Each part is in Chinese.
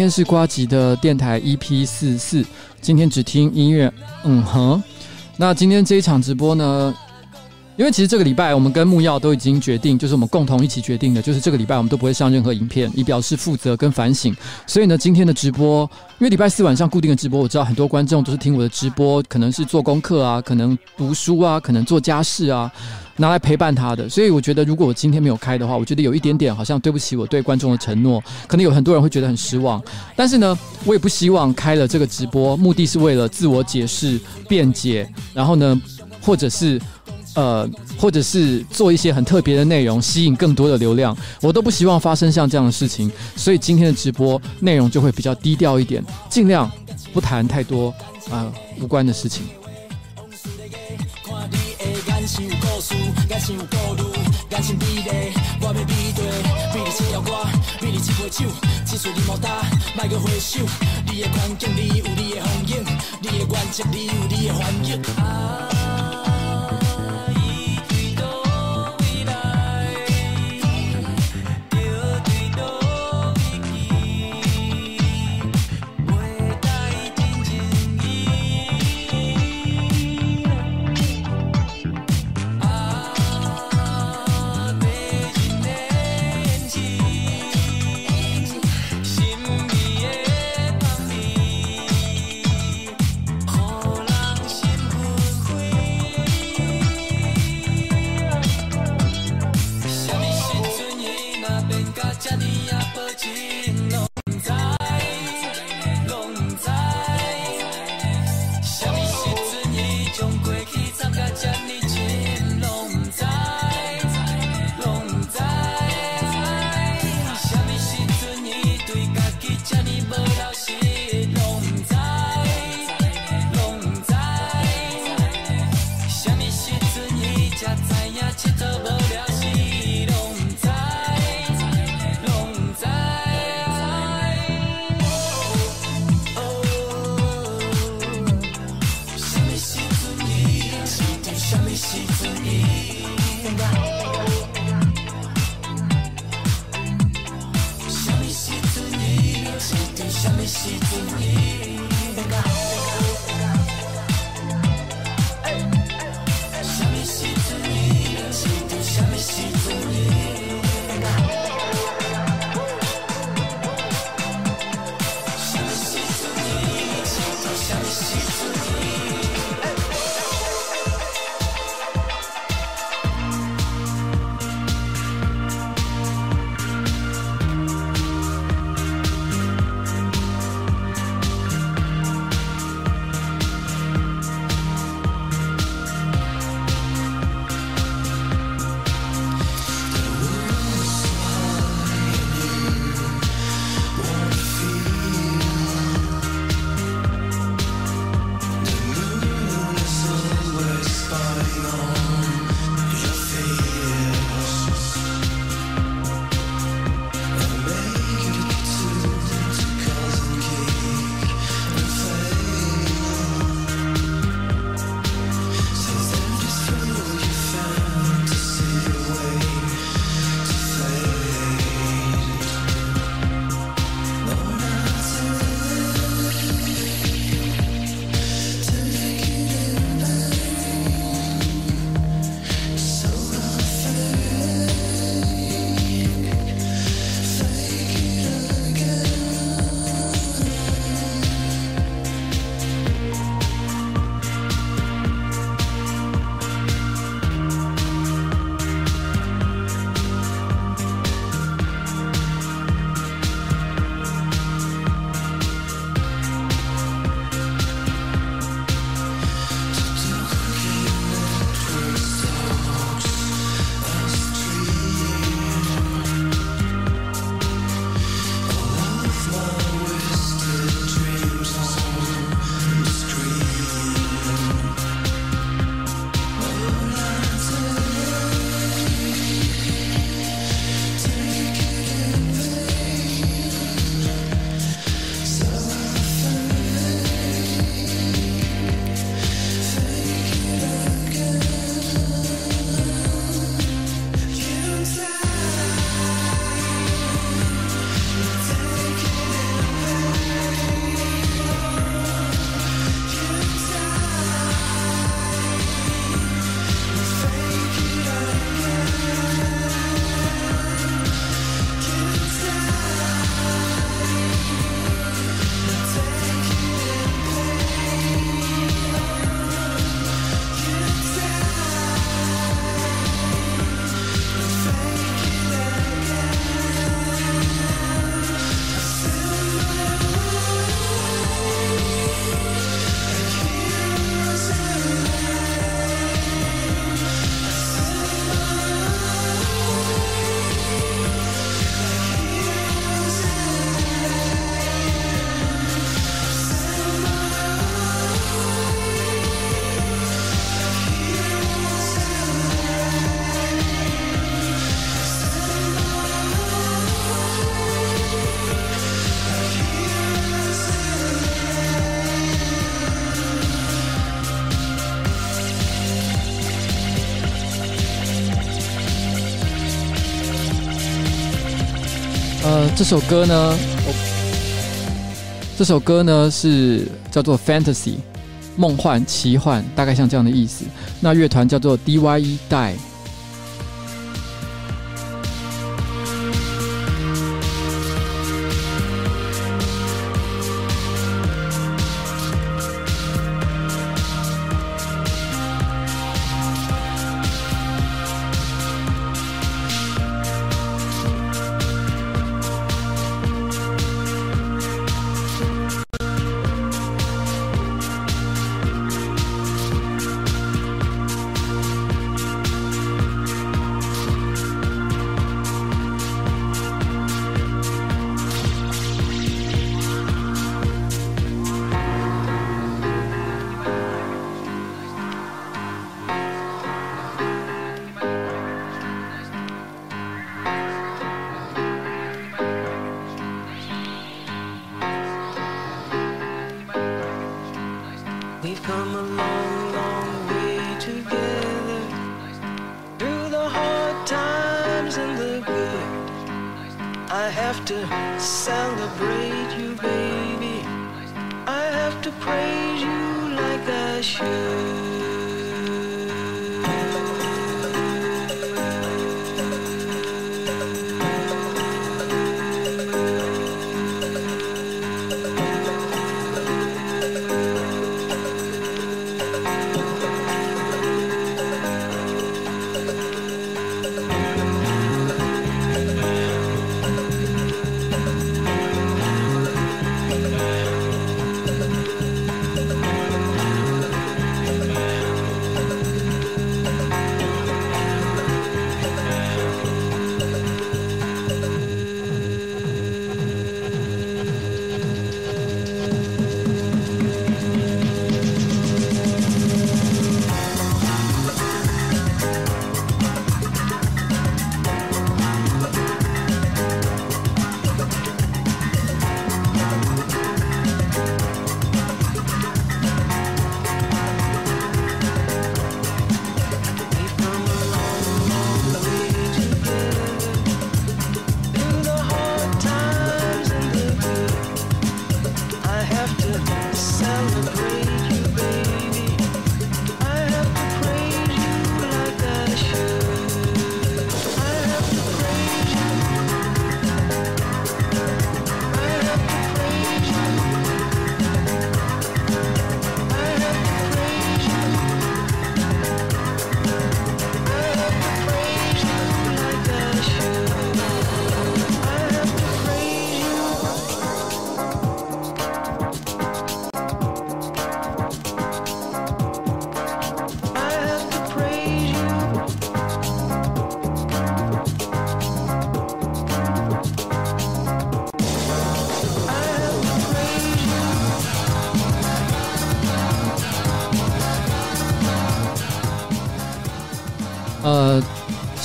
今天是瓜吉的电台 EP 四四，今天只听音乐，嗯哼。那今天这一场直播呢，因为其实这个礼拜我们跟木曜都已经决定，就是我们共同一起决定的，就是这个礼拜我们都不会上任何影片，以表示负责跟反省。所以呢，今天的直播，因为礼拜四晚上固定的直播，我知道很多观众都是听我的直播，可能是做功课啊，可能读书啊，可能做家事啊。拿来陪伴他的，所以我觉得，如果我今天没有开的话，我觉得有一点点好像对不起我对观众的承诺，可能有很多人会觉得很失望。但是呢，我也不希望开了这个直播，目的是为了自我解释、辩解，然后呢，或者是呃，或者是做一些很特别的内容，吸引更多的流量，我都不希望发生像这样的事情。所以今天的直播内容就会比较低调一点，尽量不谈太多啊、无关的事情。像故事，感情美丽，我要比对，比你一条歌，比你一杯酒，只需你莫打，莫阁回首。你的环境，里有你的风景，你的原则，里有你的反应。啊这首歌呢，这首歌呢是叫做 Fantasy，梦幻奇幻，大概像这样的意思。那乐团叫做 DYE Die。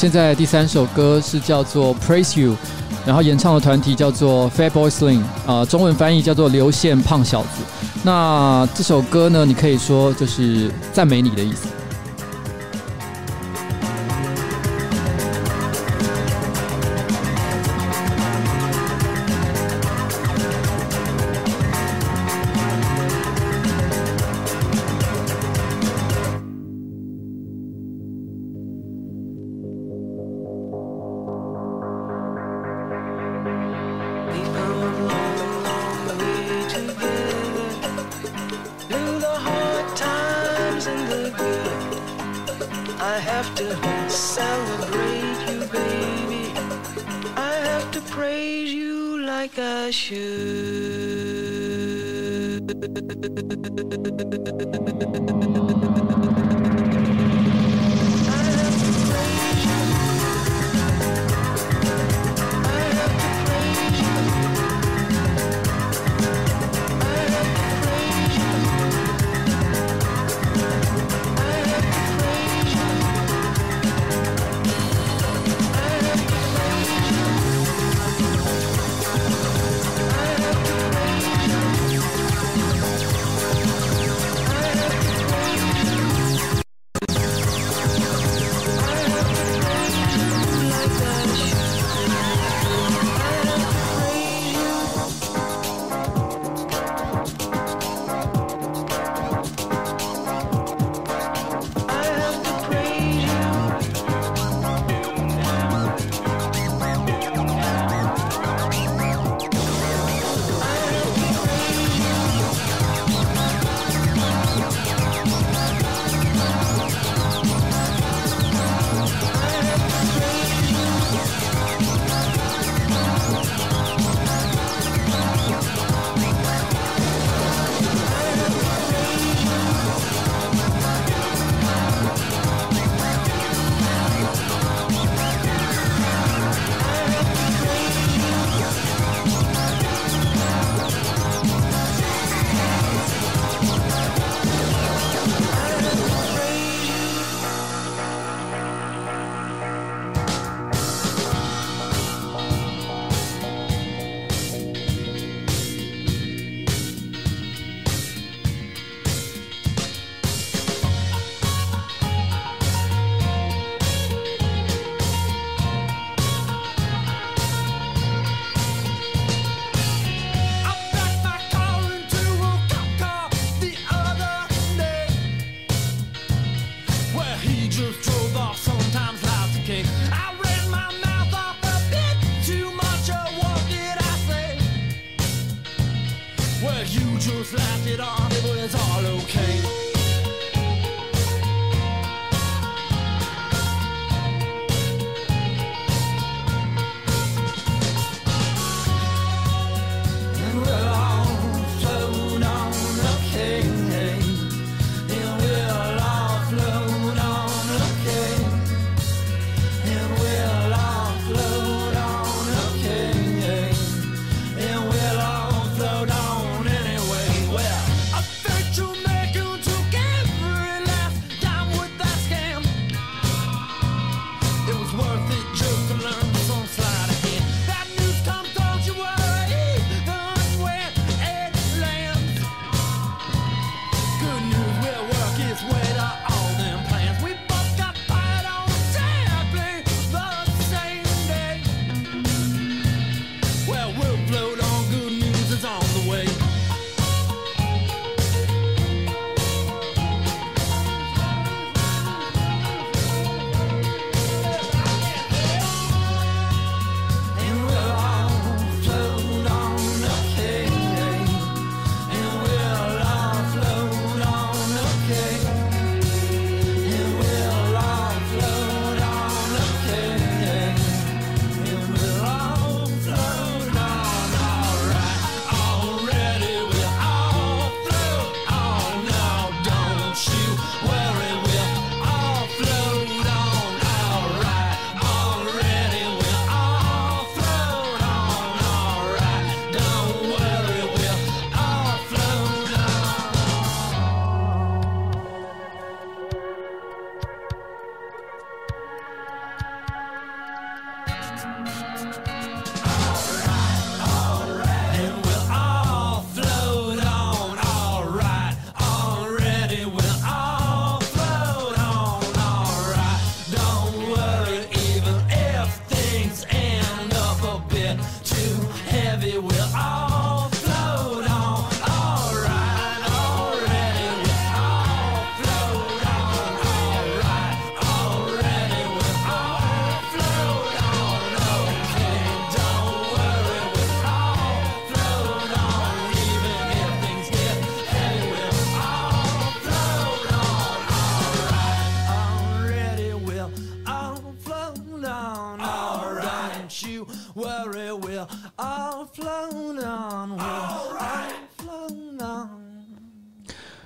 现在第三首歌是叫做《Praise You》，然后演唱的团体叫做 Fat Boysling，啊，中文翻译叫做刘宪胖小子。那这首歌呢，你可以说就是赞美你的意思。like a shoe.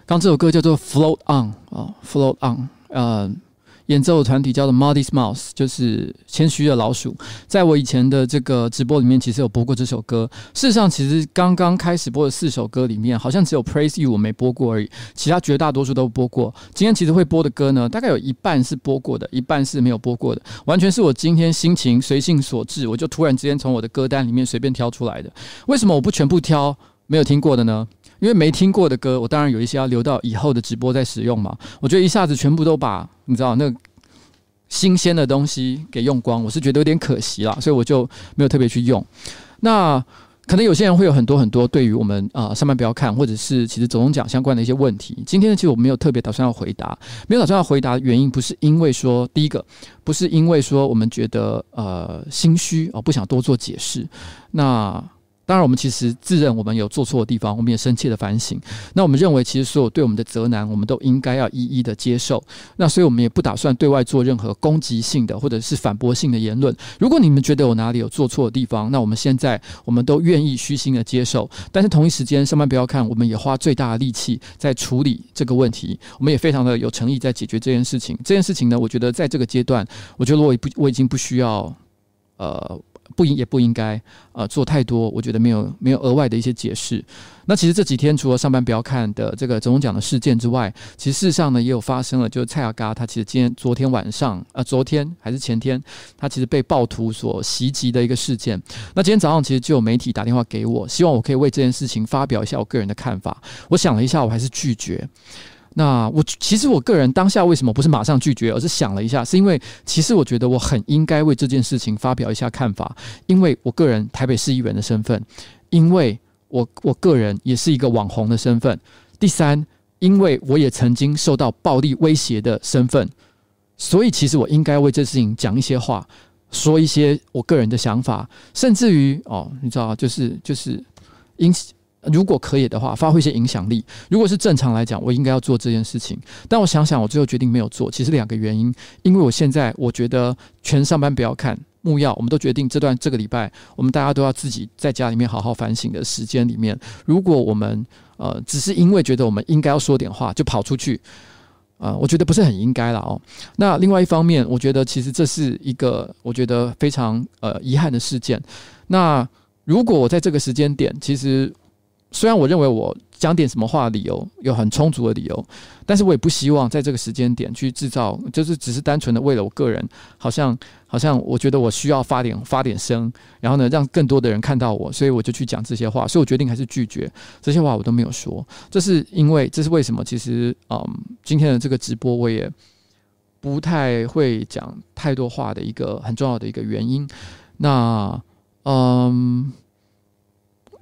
刚这首歌叫做《Float On》啊，《Float On》呃，演奏团体叫做 Modest Mouse，就是谦虚的老鼠。在我以前的这个直播里面，其实有播过这首歌。事实上，其实刚刚开始播的四首歌里面，好像只有《Praise You》我没播过而已，其他绝大多数都播过。今天其实会播的歌呢，大概有一半是播过的，一半是没有播过的，完全是我今天心情随性所致，我就突然之间从我的歌单里面随便挑出来的。为什么我不全部挑没有听过的呢？因为没听过的歌，我当然有一些要留到以后的直播再使用嘛。我觉得一下子全部都把你知道那新鲜的东西给用光，我是觉得有点可惜啦，所以我就没有特别去用。那可能有些人会有很多很多对于我们啊、呃、上班不要看，或者是其实走钟奖相关的一些问题。今天呢，其实我没有特别打算要回答，没有打算要回答的原因不是因为说第一个不是因为说我们觉得呃心虚哦，不想多做解释。那当然，我们其实自认我们有做错的地方，我们也深切的反省。那我们认为，其实所有对我们的责难，我们都应该要一一的接受。那所以，我们也不打算对外做任何攻击性的或者是反驳性的言论。如果你们觉得我哪里有做错的地方，那我们现在我们都愿意虚心的接受。但是同一时间，上班不要看，我们也花最大的力气在处理这个问题。我们也非常的有诚意在解决这件事情。这件事情呢，我觉得在这个阶段，我觉得我也不，我已经不需要，呃。不应也不应该，呃，做太多。我觉得没有没有额外的一些解释。那其实这几天除了上班不要看的这个总统奖的事件之外，其实事实上呢也有发生了，就是蔡阿嘎他其实今天昨天晚上，呃，昨天还是前天，他其实被暴徒所袭击的一个事件。那今天早上其实就有媒体打电话给我，希望我可以为这件事情发表一下我个人的看法。我想了一下，我还是拒绝。那我其实我个人当下为什么不是马上拒绝，而是想了一下，是因为其实我觉得我很应该为这件事情发表一下看法，因为我个人台北市议员的身份，因为我我个人也是一个网红的身份，第三，因为我也曾经受到暴力威胁的身份，所以其实我应该为这事情讲一些话，说一些我个人的想法，甚至于哦，你知道，就是就是因此。如果可以的话，发挥一些影响力。如果是正常来讲，我应该要做这件事情。但我想想，我最后决定没有做。其实两个原因，因为我现在我觉得全上班不要看木曜，我们都决定这段这个礼拜，我们大家都要自己在家里面好好反省的时间里面，如果我们呃只是因为觉得我们应该要说点话，就跑出去，呃，我觉得不是很应该了哦。那另外一方面，我觉得其实这是一个我觉得非常呃遗憾的事件。那如果我在这个时间点，其实。虽然我认为我讲点什么话的理由有很充足的理由，但是我也不希望在这个时间点去制造，就是只是单纯的为了我个人，好像好像我觉得我需要发点发点声，然后呢让更多的人看到我，所以我就去讲这些话，所以我决定还是拒绝这些话，我都没有说。这是因为这是为什么？其实嗯，今天的这个直播我也不太会讲太多话的一个很重要的一个原因。那嗯。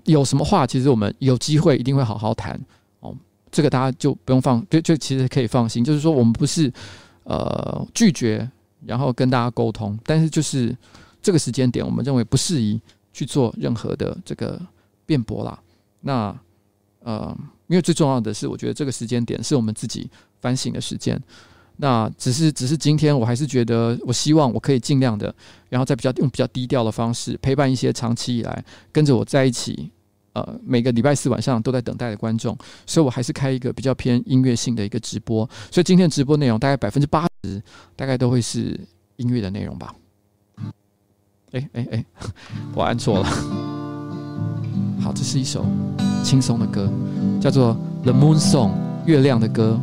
有什么话，其实我们有机会一定会好好谈哦。这个大家就不用放，就就其实可以放心。就是说，我们不是呃拒绝，然后跟大家沟通，但是就是这个时间点，我们认为不适宜去做任何的这个辩驳啦。那呃，因为最重要的是，我觉得这个时间点是我们自己反省的时间。那只是只是今天，我还是觉得，我希望我可以尽量的，然后在比较用比较低调的方式陪伴一些长期以来跟着我在一起。呃，每个礼拜四晚上都在等待的观众，所以我还是开一个比较偏音乐性的一个直播。所以今天的直播内容大概百分之八十，大概都会是音乐的内容吧。哎哎哎，我按错了。好，这是一首轻松的歌，叫做《The Moon Song》月亮的歌。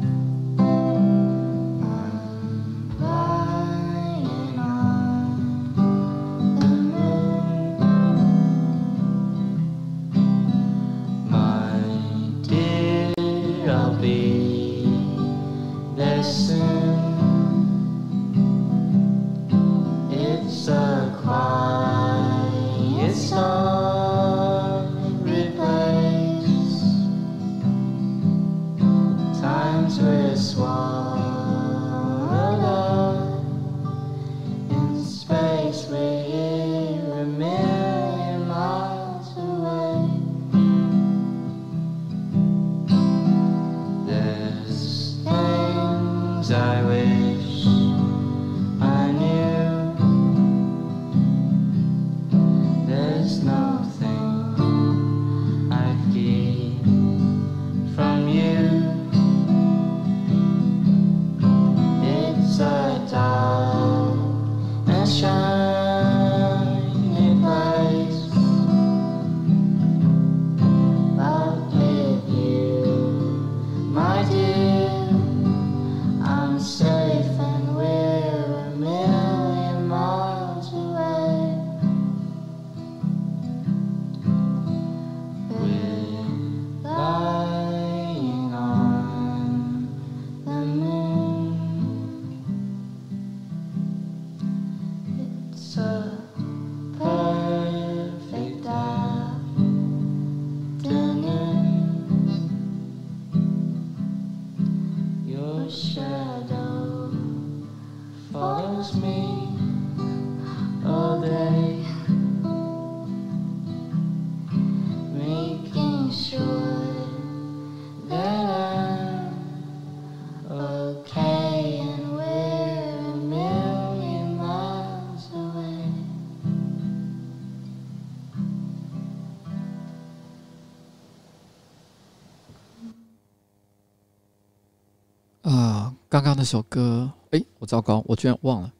这首歌，哎，我糟糕，我居然忘了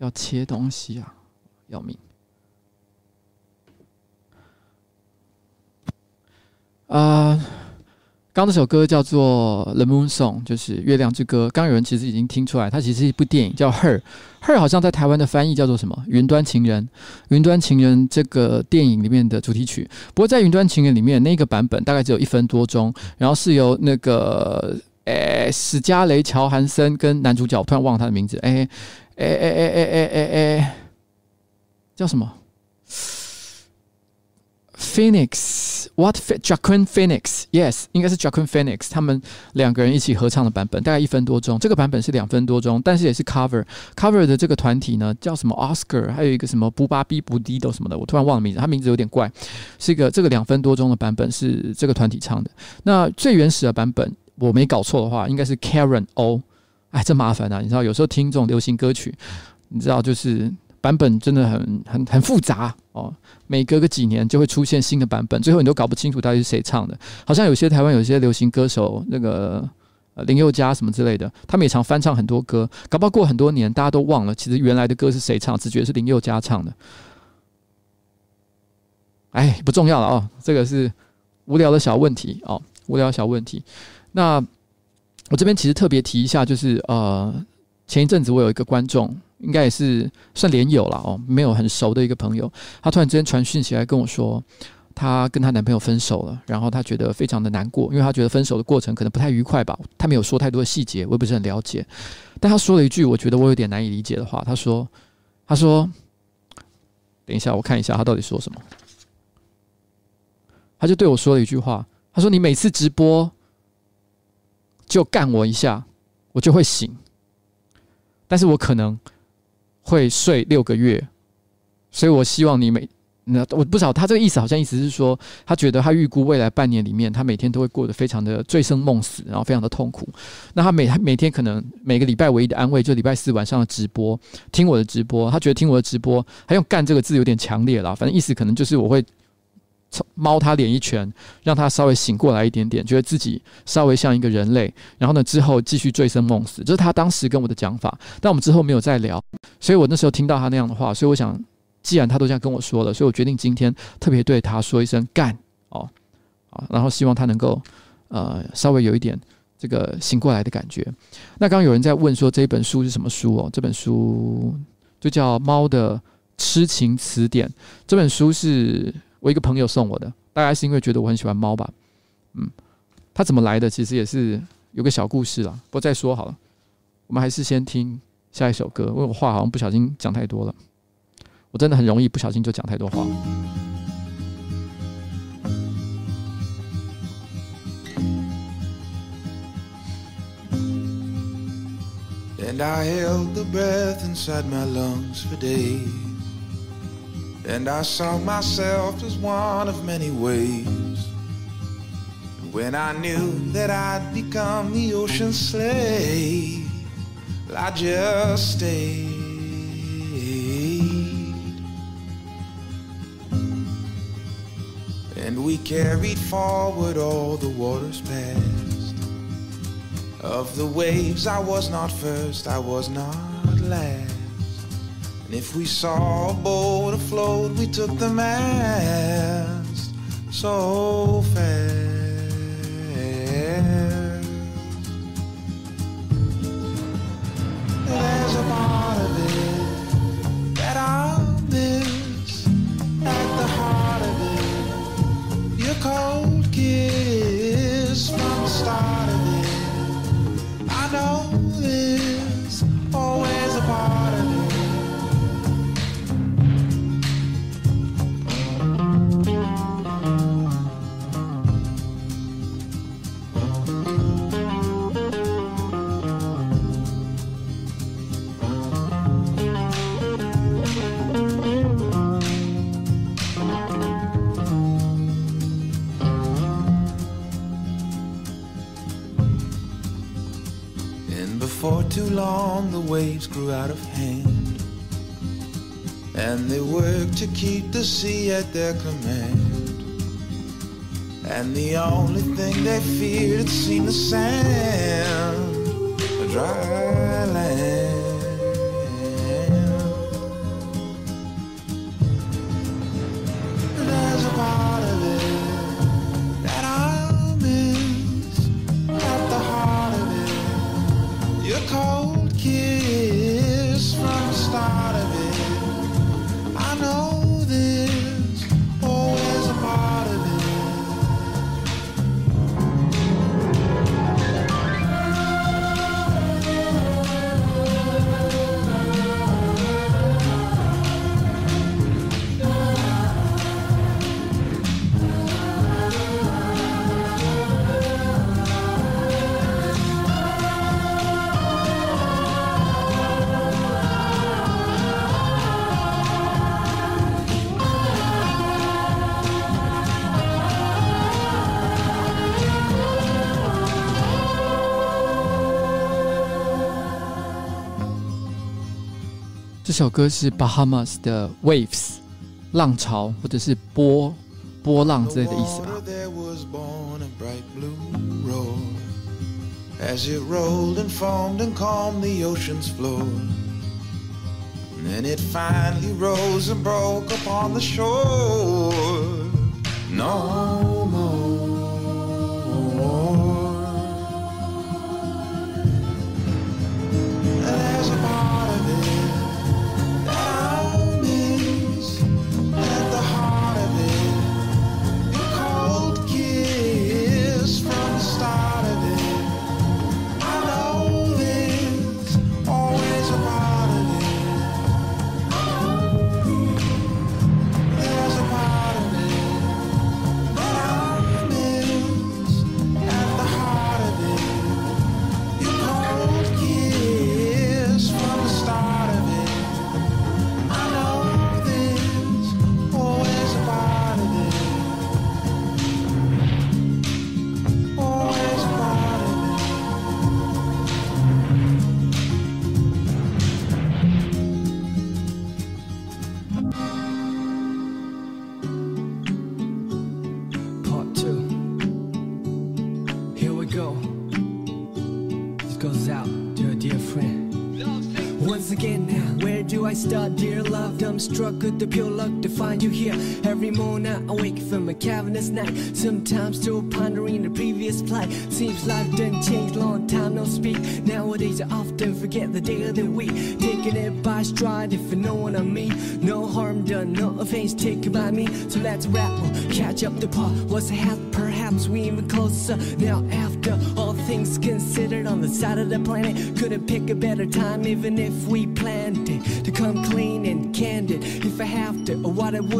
要切东西啊，要命！啊、刚那首歌叫做《The Moon Song》，就是《月亮之歌》。刚有人其实已经听出来，它其实是一部电影，叫《Her》。《Her》好像在台湾的翻译叫做什么？《云端情人》。《云端情人》这个电影里面的主题曲，不过在《云端情人》里面那个版本大概只有一分多钟，然后是由那个。诶，史嘉蕾·乔韩森跟男主角，突然忘了他的名字。诶，诶，诶，诶，诶，诶，诶，诶，叫什么？Phoenix，What j a c q u i n Phoenix，Yes，应该是 j a c q u i n Phoenix，他们两个人一起合唱的版本，大概一分多钟。这个版本是两分多钟，但是也是 cover。cover 的这个团体呢，叫什么 Oscar，还有一个什么布巴比布迪都什么的，我突然忘了名字，他名字有点怪。是一个这个两分多钟的版本是这个团体唱的。那最原始的版本，我没搞错的话，应该是 Karen O。哎，真麻烦啊！你知道，有时候听这种流行歌曲，你知道就是。版本真的很很很复杂哦，每隔个几年就会出现新的版本，最后你都搞不清楚到底是谁唱的。好像有些台湾有些流行歌手，那个林宥嘉什么之类的，他们也常翻唱很多歌，搞不好过很多年大家都忘了，其实原来的歌是谁唱，只觉得是林宥嘉唱的。哎，不重要了哦，这个是无聊的小问题哦，无聊小问题。那我这边其实特别提一下，就是呃，前一阵子我有一个观众。应该也是算连友了哦，没有很熟的一个朋友，她突然之间传讯息来跟我说，她跟她男朋友分手了，然后她觉得非常的难过，因为她觉得分手的过程可能不太愉快吧。她没有说太多的细节，我也不是很了解。但她说了一句我觉得我有点难以理解的话，她说：“她说，等一下我看一下她到底说什么。”她就对我说了一句话，她说：“你每次直播就干我一下，我就会醒，但是我可能。”会睡六个月，所以我希望你每那我不知道他这个意思，好像意思是说，他觉得他预估未来半年里面，他每天都会过得非常的醉生梦死，然后非常的痛苦。那他每他每天可能每个礼拜唯一的安慰，就礼拜四晚上的直播，听我的直播。他觉得听我的直播，他用“干”这个字有点强烈了，反正意思可能就是我会。猫他脸一拳，让他稍微醒过来一点点，觉得自己稍微像一个人类。然后呢，之后继续醉生梦死，这是他当时跟我的讲法。但我们之后没有再聊，所以我那时候听到他那样的话，所以我想，既然他都这样跟我说了，所以我决定今天特别对他说一声干哦，啊，然后希望他能够呃稍微有一点这个醒过来的感觉。那刚刚有人在问说这本书是什么书哦？这本书就叫《猫的痴情词典》，这本书是。我一个朋友送我的，大概是因为觉得我很喜欢猫吧，嗯，他怎么来的？其实也是有个小故事啦。不过再说好了，我们还是先听下一首歌，因为我话好像不小心讲太多了，我真的很容易不小心就讲太多话。And I held the breath inside my lungs for days. And I saw myself as one of many waves. When I knew that I'd become the ocean's slave, I just stayed. And we carried forward all the waters past. Of the waves, I was not first, I was not last. And if we saw a boat afloat, we took the mast so fast. There's a part of it that I miss at the heart of it. Your cold too long the waves grew out of hand. And they worked to keep the sea at their command. And the only thing they feared seemed the sand A dry land 这首歌是 Bahamas 的 Waves，浪潮或者是波波浪之类的意思吧。struck with the pure luck to find you here. Every morning I wake from a cavernous night. Sometimes still pondering the previous plight. Seems life done changed, long time no speak. Nowadays I often forget the day of the week. Taking it by stride if you know what I mean. No harm done, no offense taken by me. So let's rattle, catch up the pot. What's half? Perhaps we even closer. Now after all things considered on the side of the planet. Couldn't pick a better time even if we planned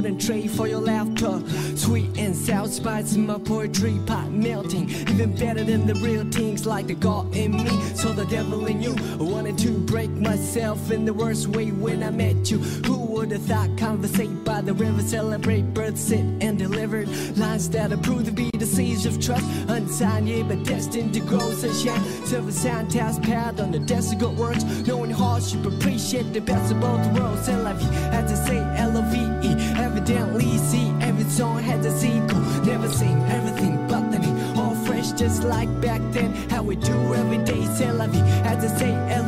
wouldn't trade for your laughter. Sweet and sour spice in my poetry pot melting. Even better than the real things like the God in me. So the devil in you. I wanted to break myself in the worst way when I met you. Who would have thought conversate by the river, celebrate birth, sit and delivered lines that are proved to be the seeds of trust. Unsigned, yeah, but destined to grow sunshine. Serve a sound task pad on the good words. Knowing hardship, appreciate the best of both worlds. And life, as I say, L-O-V-E. Evidently, see every song has a sequel. Never seen everything but the. All fresh, just like back then. How we do every day, c'est la vie. As I say, L-O-V-E.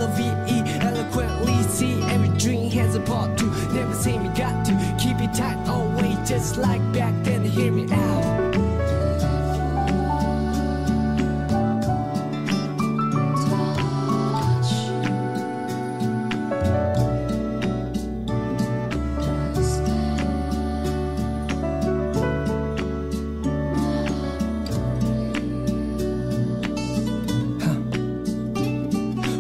Just like back then. Hear me out.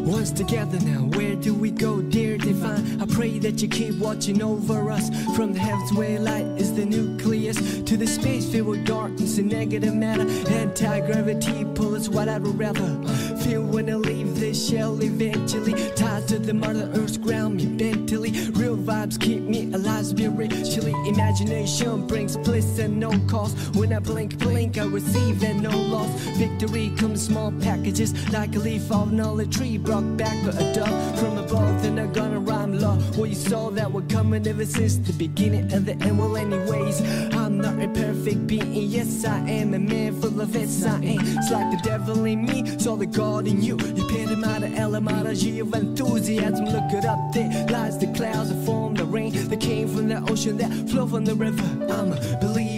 Once together now. Where do we go, dear divine? I pray that you keep watching over us. From the heavens where light the nucleus to the space filled with darkness and negative matter. Anti gravity pull what I'd rather feel when I leave this shell eventually. Tied to the mother earth's ground me mentally. Real vibes keep me alive spiritually. Imagination brings bliss and no cost. When I blink, blink, I receive and no loss. Victory comes small packages like a leaf an olive tree brought back a dove from above. Then I'm gonna Well, you saw that we're coming ever since the beginning of the end. Well, anyways, I'm not a perfect being. Yes, I am a man full of S. I am. It's like the devil in me, saw the God in you. You paid him out of etymology of enthusiasm. Look it up, there lies the clouds that form the rain that came from the ocean that flow from the river. I'm a believer,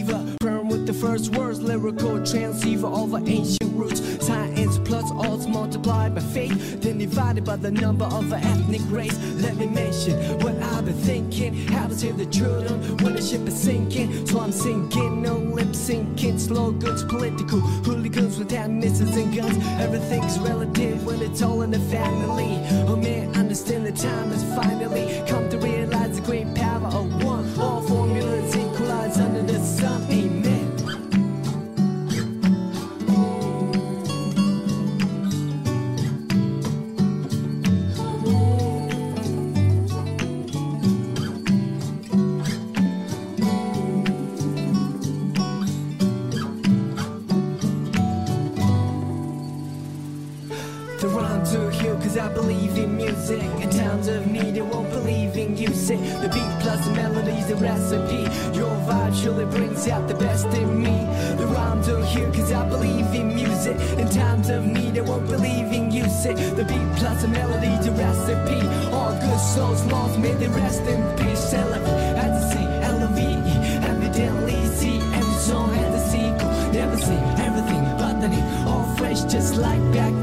the first words, lyrical transceiver over ancient roots. Science plus odds multiplied by faith, then divided by the number of an ethnic race. Let me mention what I've been thinking, how to save the children when the ship is sinking. So I'm sinking, no lip syncing, slow goods, political hooligans with hand missiles and guns. Everything's relative when it's all in the family. Oh man, understand the time has finally come to realize the melodies, the recipe. Your vibe surely brings out the best in me. The rhymes are here cause I believe in music. In times of need, I won't believe in music. The beat plus the melody, the recipe. All good souls lost, may they rest in peace. Celebrate, as I say, L-O-V-E. Evidently, see every song has a sequel. Never see everything but the need. All fresh, just like back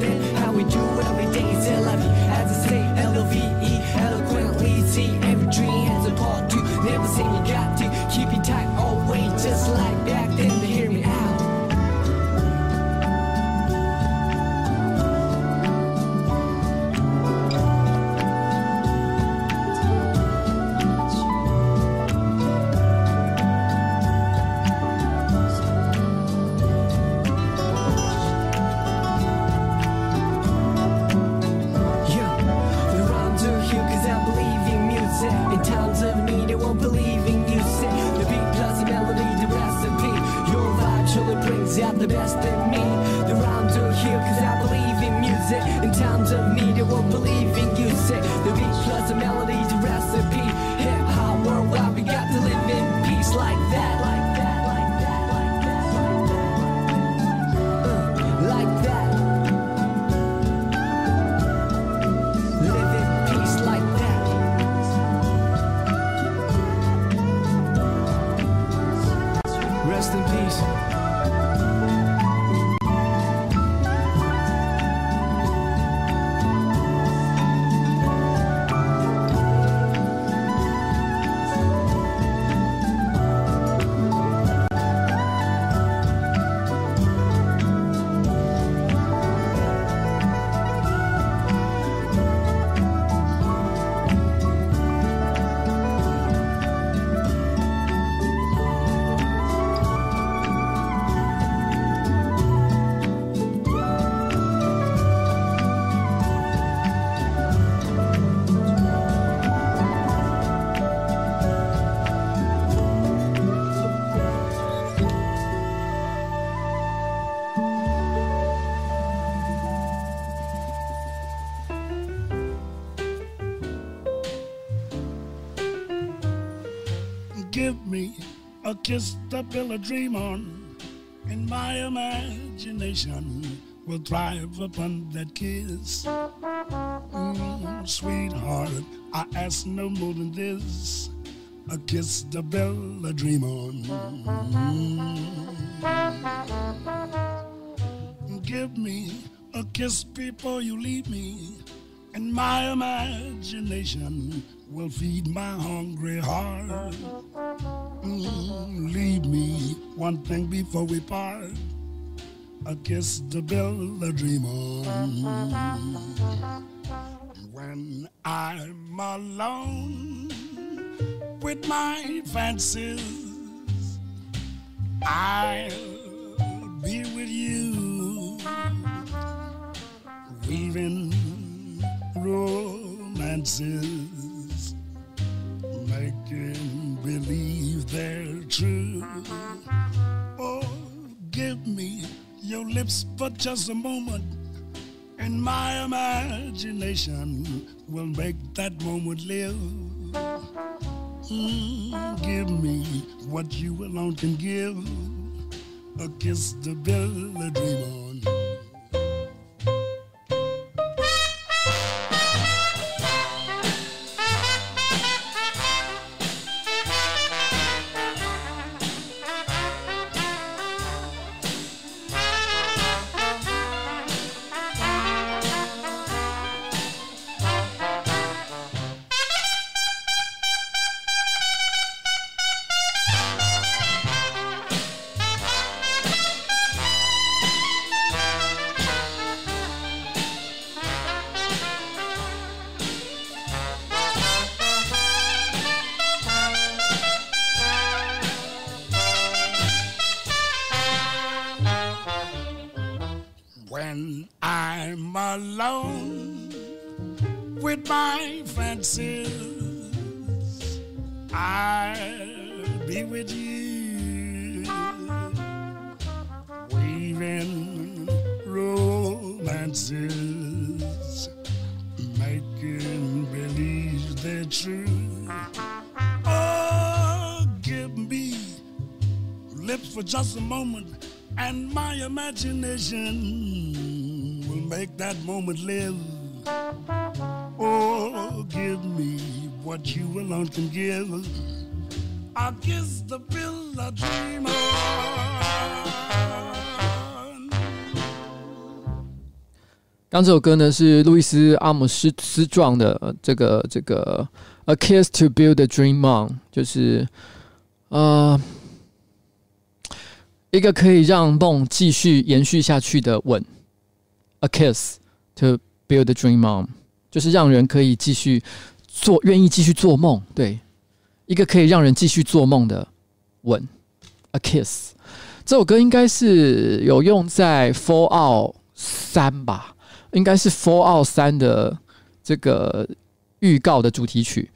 a kiss to build a dream on, and my imagination will thrive upon that kiss. Mm, sweetheart, I ask no more than this a kiss to build a dream on. Mm. Give me a kiss before you leave me, and my imagination will feed my hungry heart. Leave me one thing before we part. A kiss to build a dream on. When I'm alone with my fancies, I'll be with you, weaving romances, making believe they're true. Oh, give me your lips for just a moment, and my imagination will make that moment live. Mm, give me what you alone can give, a kiss to build a vision will make that moment live. Oh, give me what you alone can give. I kiss the pill I dream on. 刚这首歌呢是路易斯·阿姆斯斯壮的这个这个《A Kiss to Build a Dream On》，就是呃一个可以让梦继续延续下去的吻，《A Kiss to Build a Dream On》，就是让人可以继续做，愿意继续做梦。对，一个可以让人继续做梦的吻，《A Kiss》。这首歌应该是有用在《Fallout 三》吧。应该是《Fallout 3》的这个预告的主题曲，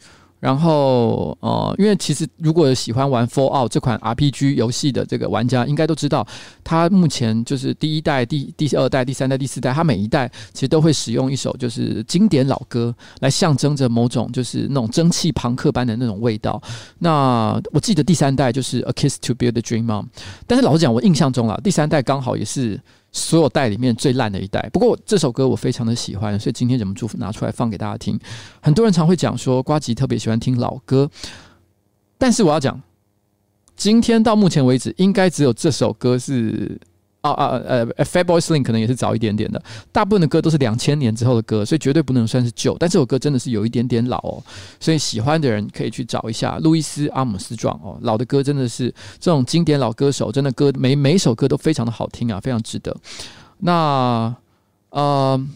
然后呃，因为其实如果喜欢玩《Fallout》这款 RPG 游戏的这个玩家，应该都知道，它目前就是第一代、第第二代、第三代、第四代，它每一代其实都会使用一首就是经典老歌，来象征着某种就是那种蒸汽朋克般的那种味道。那我记得第三代就是《A Kiss to Build a Dream On》，但是老实讲，我印象中啊，第三代刚好也是。所有代里面最烂的一代，不过这首歌我非常的喜欢，所以今天忍不住拿出来放给大家听。很多人常会讲说，瓜吉特别喜欢听老歌，但是我要讲，今天到目前为止，应该只有这首歌是。啊啊呃，Fatboy Slim 可能也是早一点点的，大部分的歌都是两千年之后的歌，所以绝对不能算是旧。但这首歌真的是有一点点老哦，所以喜欢的人可以去找一下路易斯·阿姆斯壮哦，老的歌真的是这种经典老歌手，真的歌每每一首歌都非常的好听啊，非常值得。那呃，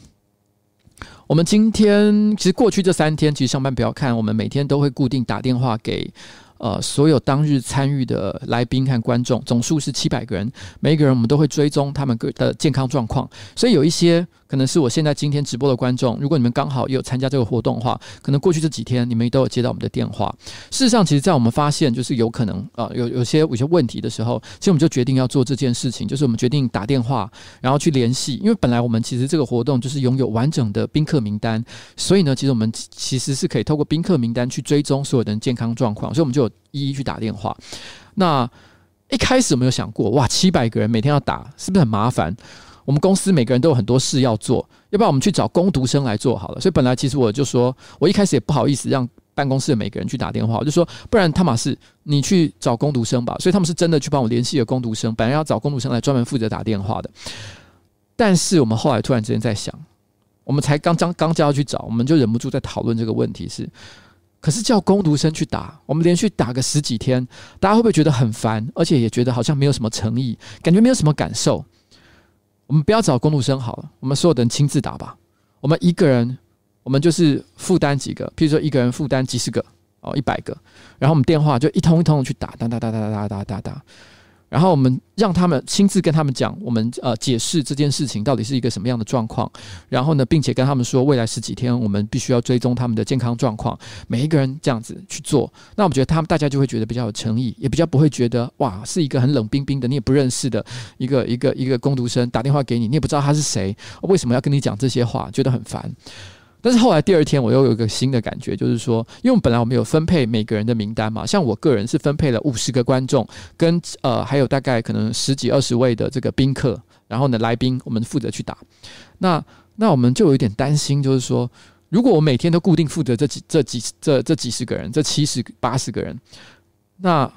我们今天其实过去这三天，其实上班不要看，我们每天都会固定打电话给。呃，所有当日参与的来宾和观众总数是七百个人，每一个人我们都会追踪他们个的健康状况，所以有一些可能是我现在今天直播的观众，如果你们刚好也有参加这个活动的话，可能过去这几天你们都有接到我们的电话。事实上，其实，在我们发现就是有可能啊、有有些有些问题的时候，其实我们就决定要做这件事情，就是我们决定打电话，然后去联系，因为本来我们其实这个活动就是拥有完整的宾客名单，所以呢，其实我们其实是可以透过宾客名单去追踪所有人健康状况，所以我们就有。一一去打电话，那一开始有没有想过，哇，七百个人每天要打，是不是很麻烦？我们公司每个人都有很多事要做，要不然我们去找工读生来做好了。所以本来其实我就说，我一开始也不好意思让办公室的每个人去打电话，我就说，不然汤马士，你去找工读生吧。所以他们是真的去帮我联系了工读生，本来要找工读生来专门负责打电话的。但是我们后来突然之间在想，我们才刚将刚就要去找，我们就忍不住在讨论这个问题是。可是叫工读生去打，我们连续打个十几天，大家会不会觉得很烦？而且也觉得好像没有什么诚意，感觉没有什么感受。我们不要找工读生好了，我们所有的人亲自打吧。我们一个人，我们就是负担几个，譬如说一个人负担几十个哦，一百个，然后我们电话就一通一通的去打，打打打打打打打打。然后我们让他们亲自跟他们讲，我们呃解释这件事情到底是一个什么样的状况。然后呢，并且跟他们说，未来十几天我们必须要追踪他们的健康状况。每一个人这样子去做，那我们觉得他们大家就会觉得比较有诚意，也比较不会觉得哇，是一个很冷冰冰的，你也不认识的一个一个一个工读生打电话给你，你也不知道他是谁，为什么要跟你讲这些话，觉得很烦。但是后来第二天，我又有一个新的感觉，就是说，因为本来我们有分配每个人的名单嘛，像我个人是分配了五十个观众，跟呃还有大概可能十几二十位的这个宾客，然后呢来宾，我们负责去打。那那我们就有点担心，就是说，如果我每天都固定负责这几这几这这几十个人，这七十八十个人，那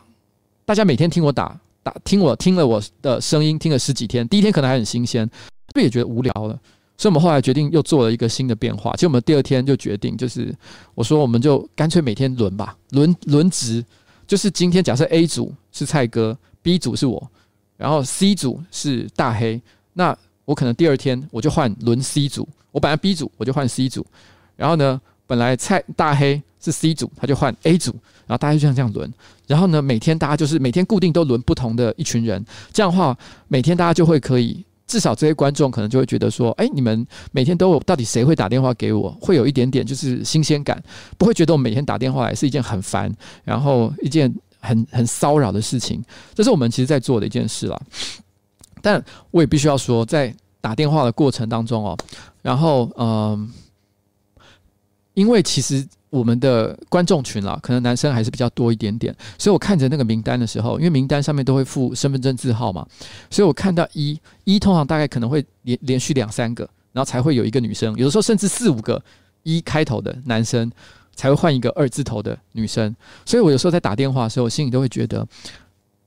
大家每天听我打打听我听了我的声音听了十几天，第一天可能还很新鲜，不也觉得无聊了？所以，我们后来决定又做了一个新的变化。其实，我们第二天就决定，就是我说，我们就干脆每天轮吧，轮轮值。就是今天假设 A 组是蔡哥，B 组是我，然后 C 组是大黑。那我可能第二天我就换轮 C 组。我本来 B 组，我就换 C 组。然后呢，本来蔡大黑是 C 组，他就换 A 组。然后大家就像这样轮。然后呢，每天大家就是每天固定都轮不同的一群人。这样的话，每天大家就会可以。至少这些观众可能就会觉得说，哎，你们每天都有，到底谁会打电话给我？会有一点点就是新鲜感，不会觉得我每天打电话来是一件很烦，然后一件很很骚扰的事情。这是我们其实在做的一件事啦。但我也必须要说，在打电话的过程当中哦，然后嗯，因为其实我们的观众群啦，可能男生还是比较多一点点，所以我看着那个名单的时候，因为名单上面都会附身份证字号嘛，所以我看到一一通常大概可能会连连续两三个，然后才会有一个女生，有的时候甚至四五个一开头的男生才会换一个二字头的女生，所以我有时候在打电话的时候，我心里都会觉得，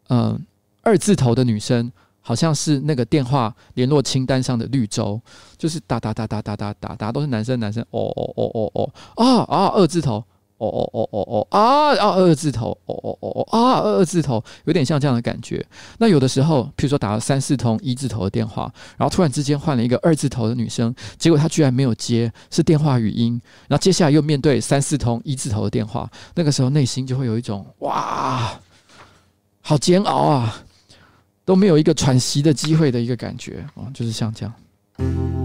嗯、二字头的女生。好像是那个电话联络清单上的绿洲，就是打打打打打打打打都是男生男生哦哦哦哦哦啊啊二字头哦哦哦哦哦啊啊二字头哦哦哦哦啊二字头有点像这样的感觉。那有的时候，譬如说打了三四通一字头的电话，然后突然之间换了一个二字头的女生，结果她居然没有接，是电话语音。然后接下来又面对三四通一字头的电话，那个时候内心就会有一种哇，好煎熬啊！都没有一个喘息的机会的一个感觉啊，就是像这样。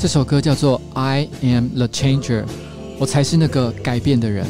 这首歌叫做《I Am the Changer》，我才是那个改变的人。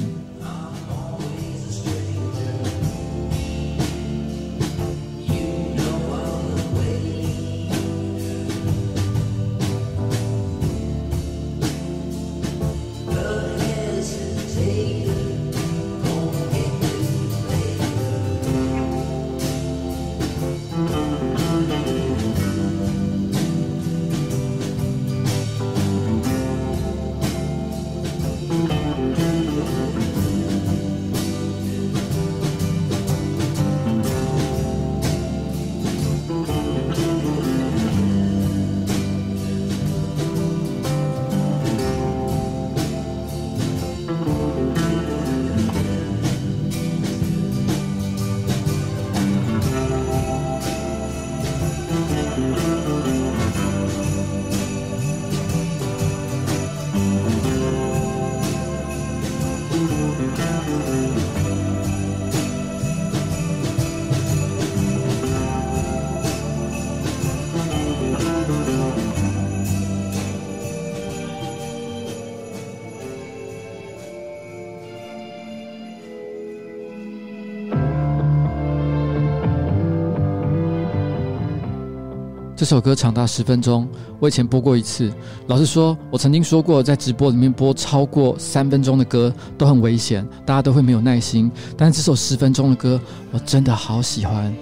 首歌长达十分钟，我以前播过一次。老实说，我曾经说过，在直播里面播超过三分钟的歌都很危险，大家都会没有耐心。但是这首十分钟的歌，我真的好喜欢，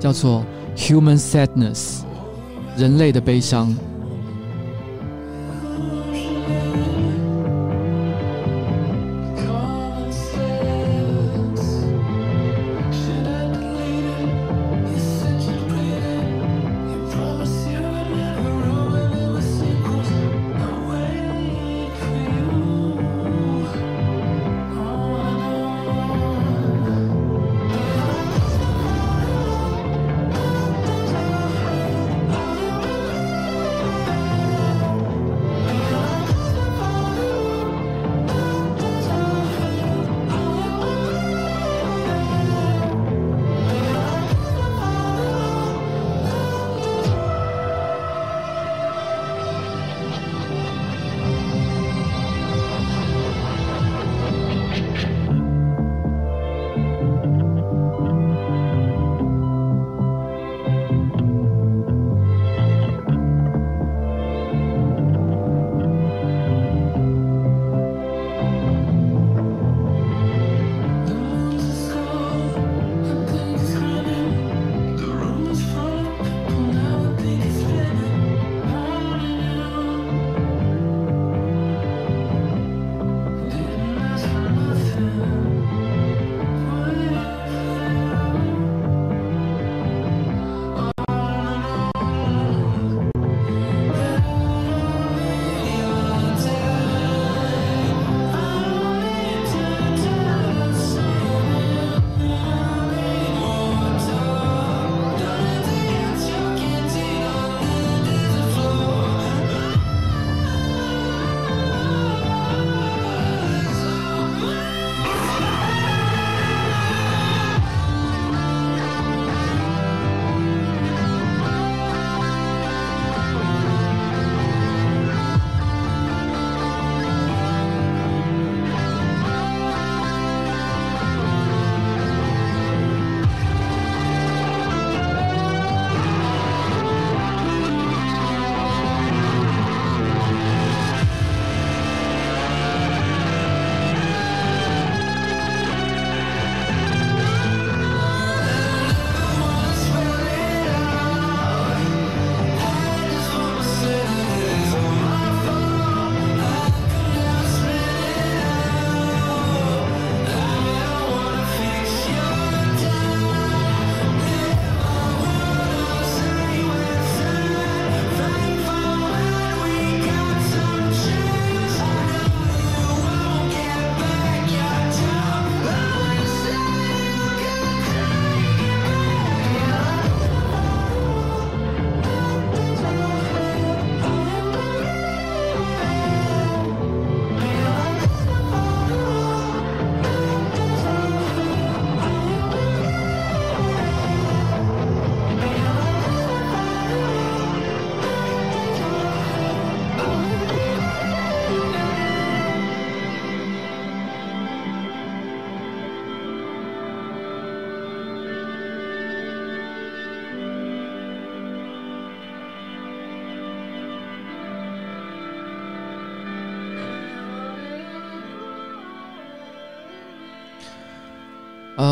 叫做《Human Sadness》，人类的悲伤。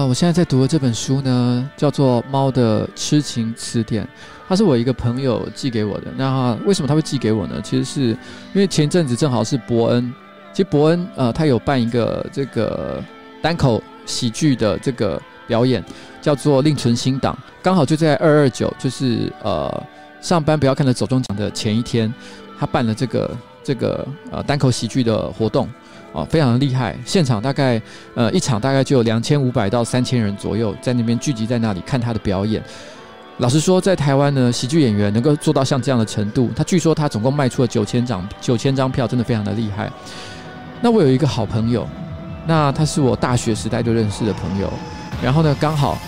我现在在读的这本书呢，叫做《猫的痴情词典》，它是我一个朋友寄给我的。那为什么他会寄给我呢？其实是因为前阵子正好是伯恩，其实伯恩呃，他有办一个这个单口喜剧的这个表演，叫做《另存新档》，刚好就在二二九，就是呃上班不要看的走中奖的前一天，他办了这个这个呃单口喜剧的活动。哦，非常的厉害！现场大概呃一场大概就有两千五百到三千人左右在那边聚集在那里看他的表演。老实说，在台湾呢，喜剧演员能够做到像这样的程度，他据说他总共卖出了九千张九千张票，真的非常的厉害。那我有一个好朋友，那他是我大学时代就认识的朋友，然后呢，刚好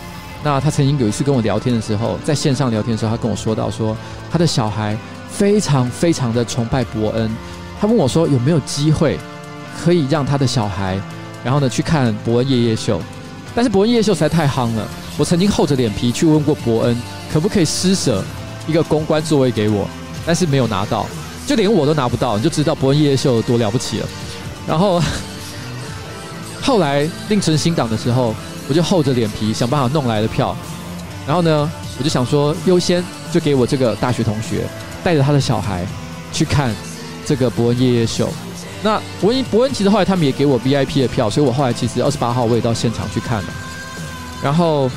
那他曾经有一次跟我聊天的时候，在线上聊天的时候，他跟我说到说他的小孩非常非常的崇拜伯恩，他问我说有没有机会。可以让他的小孩，然后呢去看伯恩夜夜秀，但是伯恩夜夜秀实在太夯了。我曾经厚着脸皮去问过伯恩，可不可以施舍一个公关座位给我，但是没有拿到，就连我都拿不到，你就知道伯恩夜夜秀有多了不起了。然后后来另存新档的时候，我就厚着脸皮想办法弄来了票，然后呢，我就想说优先就给我这个大学同学带着他的小孩去看这个伯恩夜夜秀。那伯恩伯恩其实后来他们也给我 VIP 的票，所以我后来其实二十八号我也到现场去看了。然后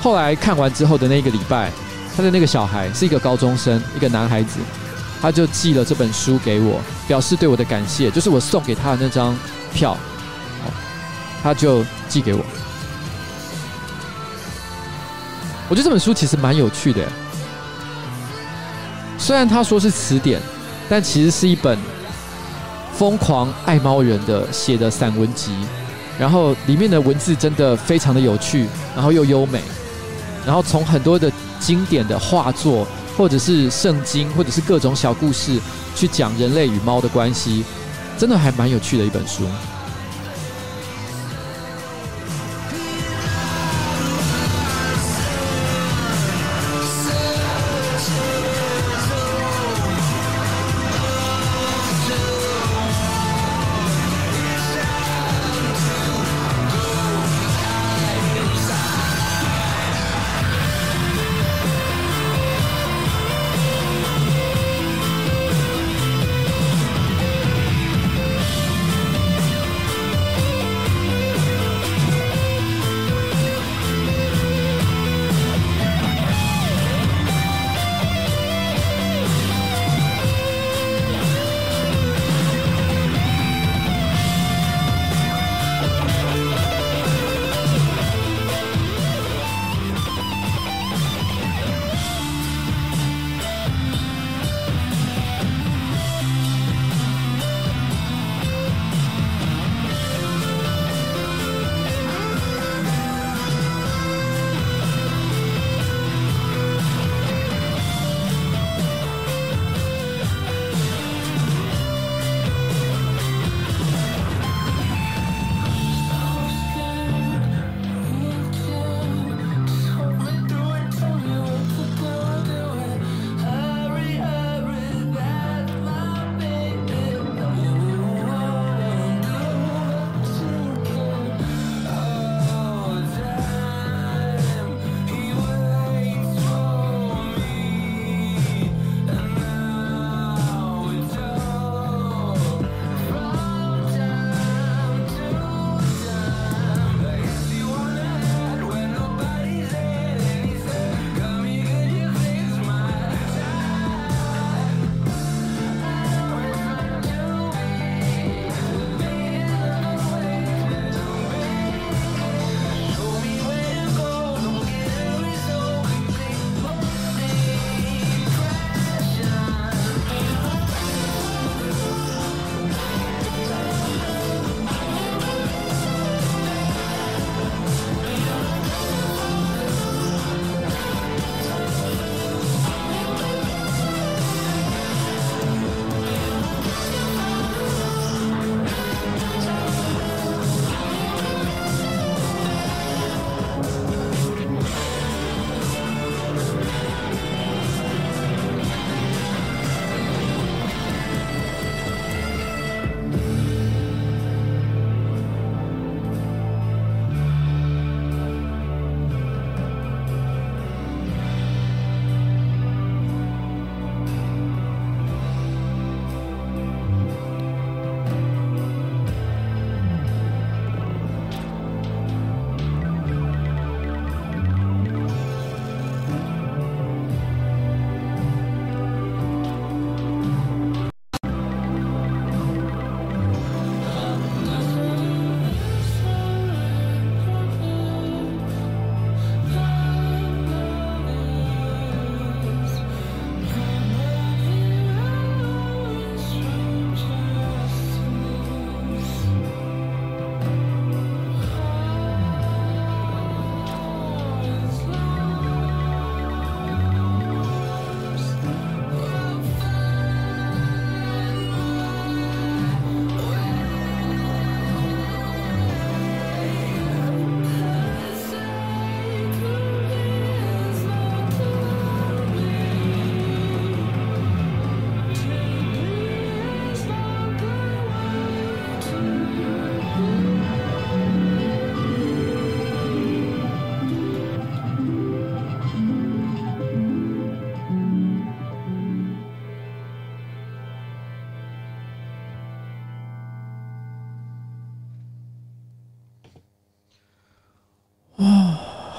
后来看完之后的那个礼拜，他的那个小孩是一个高中生，一个男孩子，他就寄了这本书给我，表示对我的感谢，就是我送给他的那张票，他就寄给我。我觉得这本书其实蛮有趣的，虽然他说是词典，但其实是一本。疯狂爱猫人的写的散文集，然后里面的文字真的非常的有趣，然后又优美，然后从很多的经典的画作，或者是圣经，或者是各种小故事，去讲人类与猫的关系，真的还蛮有趣的一本书。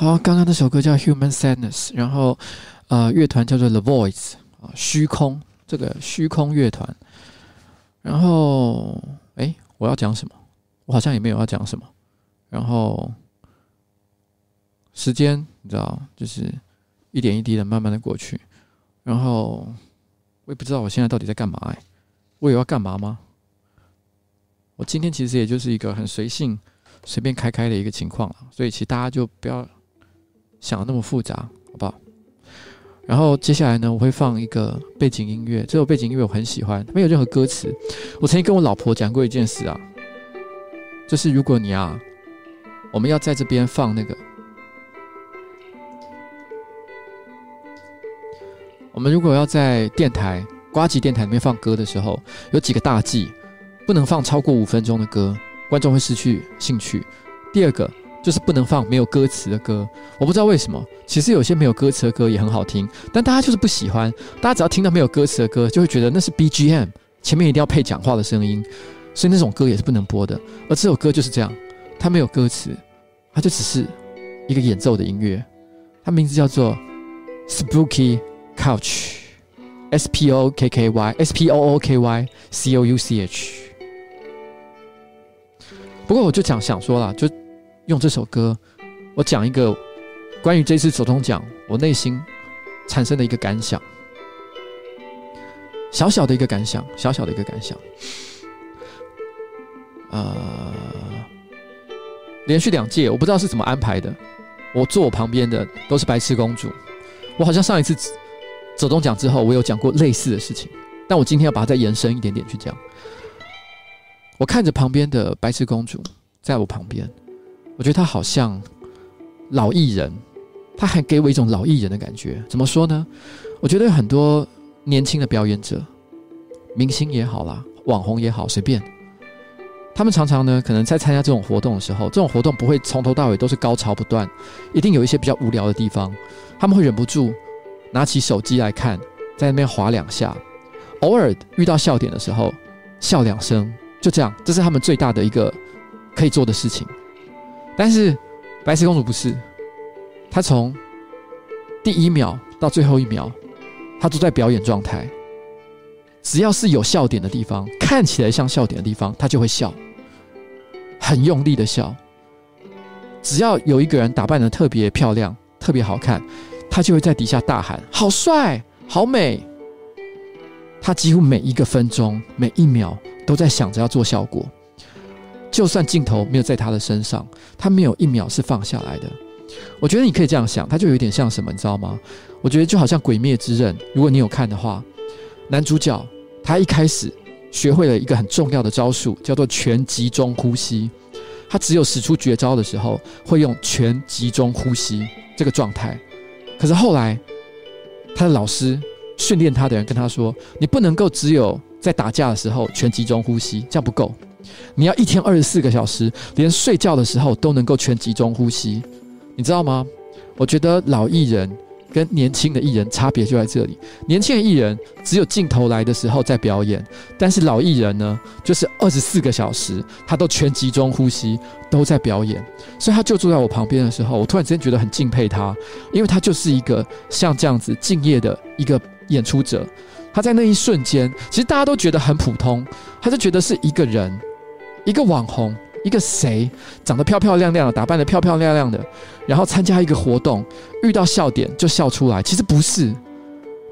好，刚刚那首歌叫《Human Sadness》，然后呃，乐团叫做 The Voice 啊，虚空这个虚空乐团。然后，哎，我要讲什么？我好像也没有要讲什么。然后，时间你知道，就是一点一滴的慢慢的过去。然后，我也不知道我现在到底在干嘛哎，我有要干嘛吗？我今天其实也就是一个很随性、随便开开的一个情况了，所以其实大家就不要想那么复杂，好不好？然后接下来呢，我会放一个背景音乐，这首背景音乐我很喜欢，没有任何歌词。我曾经跟我老婆讲过一件事啊，就是如果你啊，我们要在这边放那个，我们如果要在电台瓜吉电台里面放歌的时候，有几个大忌，不能放超过五分钟的歌，观众会失去兴趣。第二个。就是不能放没有歌词的歌，我不知道为什么。其实有些没有歌词的歌也很好听，但大家就是不喜欢。大家只要听到没有歌词的歌，就会觉得那是 BGM，前面一定要配讲话的声音，所以那种歌也是不能播的。而这首歌就是这样，它没有歌词，它就只是一个演奏的音乐。它名字叫做 Spooky Couch，S P O K K Y，S P O O K Y C O U C H。不过我就讲想说了，就。用这首歌，我讲一个关于这次走钟奖我内心产生的一个感想，小小的一个感想，小小的一个感想。呃，连续两届，我不知道是怎么安排的。我坐我旁边的都是白痴公主。我好像上一次走钟奖之后，我有讲过类似的事情，但我今天要把它再延伸一点点去讲。我看着旁边的白痴公主，在我旁边。我觉得他好像老艺人，他还给我一种老艺人的感觉。怎么说呢？我觉得有很多年轻的表演者，明星也好啦，网红也好，随便。他们常常呢，可能在参加这种活动的时候，这种活动不会从头到尾都是高潮不断，一定有一些比较无聊的地方。他们会忍不住拿起手机来看，在那边划两下，偶尔遇到笑点的时候笑两声，就这样，这是他们最大的一个可以做的事情。但是白痴公主不是，她从第一秒到最后一秒，她都在表演状态。只要是有笑点的地方，看起来像笑点的地方，她就会笑，很用力的笑。只要有一个人打扮的特别漂亮、特别好看，她就会在底下大喊：“好帅，好美！”她几乎每一个分钟、每一秒都在想着要做效果。就算镜头没有在他的身上，他没有一秒是放下来的。我觉得你可以这样想，他就有点像什么，你知道吗？我觉得就好像《鬼灭之刃》，如果你有看的话，男主角他一开始学会了一个很重要的招数，叫做全集中呼吸。他只有使出绝招的时候，会用全集中呼吸这个状态。可是后来，他的老师训练他的人跟他说：“你不能够只有在打架的时候全集中呼吸，这样不够。”你要一天二十四个小时，连睡觉的时候都能够全集中呼吸，你知道吗？我觉得老艺人跟年轻的艺人差别就在这里。年轻的艺人只有镜头来的时候在表演，但是老艺人呢，就是二十四个小时他都全集中呼吸，都在表演。所以他就坐在我旁边的时候，我突然之间觉得很敬佩他，因为他就是一个像这样子敬业的一个演出者。他在那一瞬间，其实大家都觉得很普通，他就觉得是一个人。一个网红，一个谁长得漂漂亮亮的，打扮得漂漂亮亮的，然后参加一个活动，遇到笑点就笑出来。其实不是，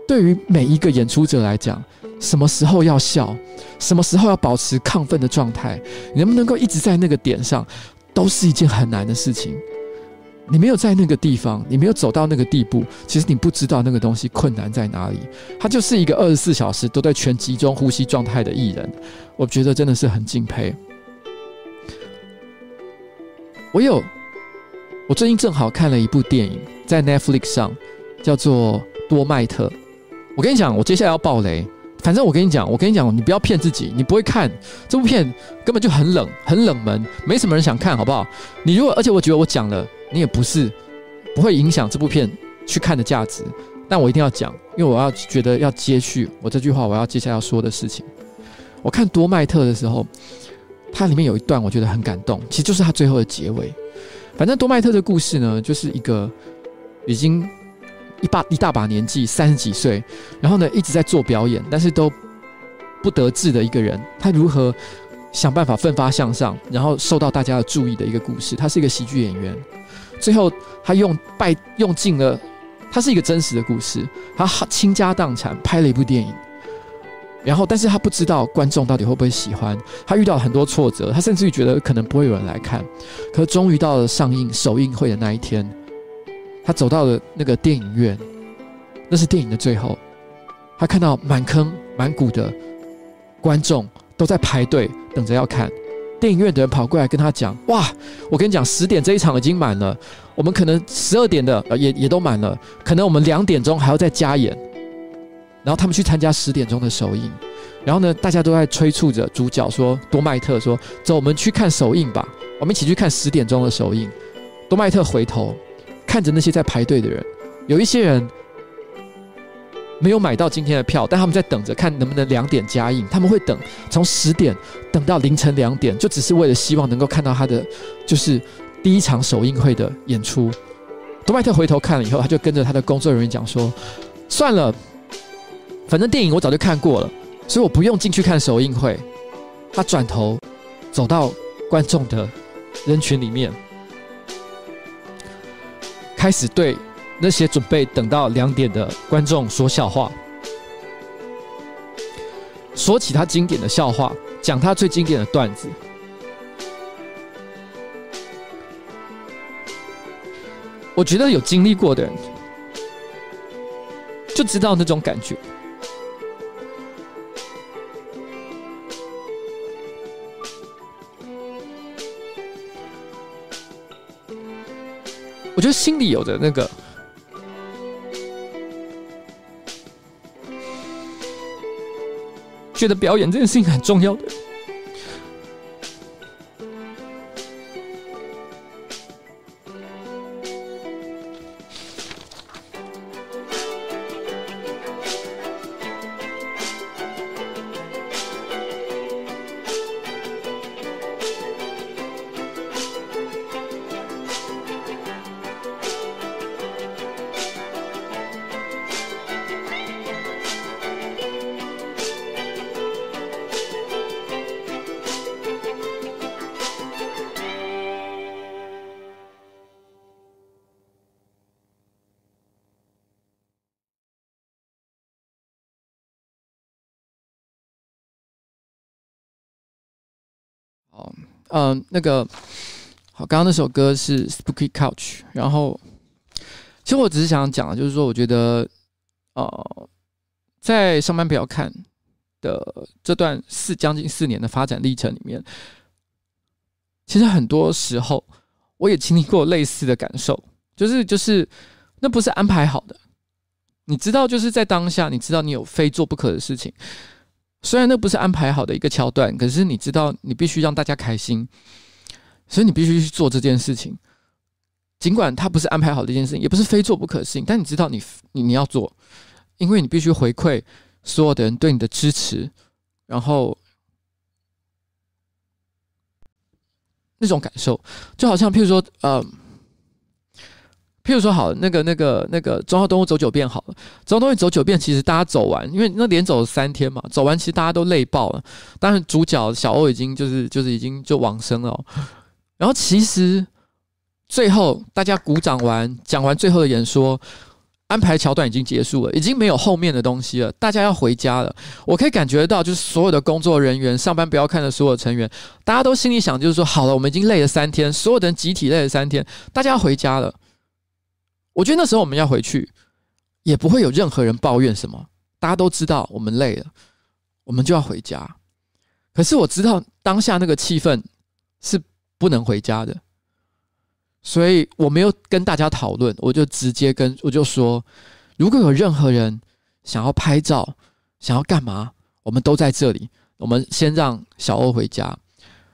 对于每一个演出者来讲，什么时候要笑，什么时候要保持亢奋的状态，能不能够一直在那个点上，都是一件很难的事情。你没有在那个地方，你没有走到那个地步，其实你不知道那个东西困难在哪里。他就是一个二十四小时都在全集中呼吸状态的艺人，我觉得真的是很敬佩。我有，我最近正好看了一部电影，在 Netflix 上，叫做《多麦特》。我跟你讲，我接下来要爆雷。反正我跟你讲，我跟你讲，你不要骗自己，你不会看这部片，根本就很冷，很冷门，没什么人想看，好不好？你如果，而且我觉得我讲了，你也不是不会影响这部片去看的价值。但我一定要讲，因为我要觉得要接续我这句话，我要接下来要说的事情。我看《多麦特》的时候。它里面有一段我觉得很感动，其实就是它最后的结尾。反正多麦特的故事呢，就是一个已经一把一大把年纪，三十几岁，然后呢一直在做表演，但是都不得志的一个人，他如何想办法奋发向上，然后受到大家的注意的一个故事。他是一个喜剧演员，最后他用败用尽了，他是一个真实的故事，他倾家荡产拍了一部电影。然后，但是他不知道观众到底会不会喜欢。他遇到很多挫折，他甚至于觉得可能不会有人来看。可终于到了上映首映会的那一天，他走到了那个电影院，那是电影的最后。他看到满坑满谷的观众都在排队等着要看。电影院的人跑过来跟他讲：“哇，我跟你讲，十点这一场已经满了，我们可能十二点的也也都满了，可能我们两点钟还要再加演。”然后他们去参加十点钟的首映，然后呢，大家都在催促着主角说：“多麦特说，走，我们去看首映吧，我们一起去看十点钟的首映。”多麦特回头看着那些在排队的人，有一些人没有买到今天的票，但他们在等着看能不能两点加映。他们会等从十点等到凌晨两点，就只是为了希望能够看到他的就是第一场首映会的演出。多麦特回头看了以后，他就跟着他的工作人员讲说：“算了。”反正电影我早就看过了，所以我不用进去看首映会。他转头走到观众的人群里面，开始对那些准备等到两点的观众说笑话，说起他经典的笑话，讲他最经典的段子。我觉得有经历过的人就知道那种感觉。我觉得心里有着那个，觉得表演这件事情很重要的。呃，那个好，刚刚那首歌是 Spooky Couch，然后其实我只是想讲，就是说，我觉得，呃，在上班不要看的这段四将近四年的发展历程里面，其实很多时候我也经历过类似的感受，就是就是那不是安排好的，你知道，就是在当下，你知道你有非做不可的事情。虽然那不是安排好的一个桥段，可是你知道你必须让大家开心，所以你必须去做这件事情。尽管它不是安排好的一件事情，也不是非做不可的事情，但你知道你你你要做，因为你必须回馈所有的人对你的支持，然后那种感受，就好像譬如说，呃。譬如说，好，那个、那个、那个《中华动物走九遍》好了，《中华动物走九遍》其实大家走完，因为那连走了三天嘛，走完其实大家都累爆了。当然，主角小欧已经就是就是已经就往生了。然后，其实最后大家鼓掌完，讲完最后的演说，安排桥段已经结束了，已经没有后面的东西了，大家要回家了。我可以感觉到，就是所有的工作人员、上班不要看的所有成员，大家都心里想，就是说，好了，我们已经累了三天，所有的人集体累了三天，大家要回家了。我觉得那时候我们要回去，也不会有任何人抱怨什么。大家都知道我们累了，我们就要回家。可是我知道当下那个气氛是不能回家的，所以我没有跟大家讨论，我就直接跟我就说：如果有任何人想要拍照，想要干嘛，我们都在这里。我们先让小欧回家，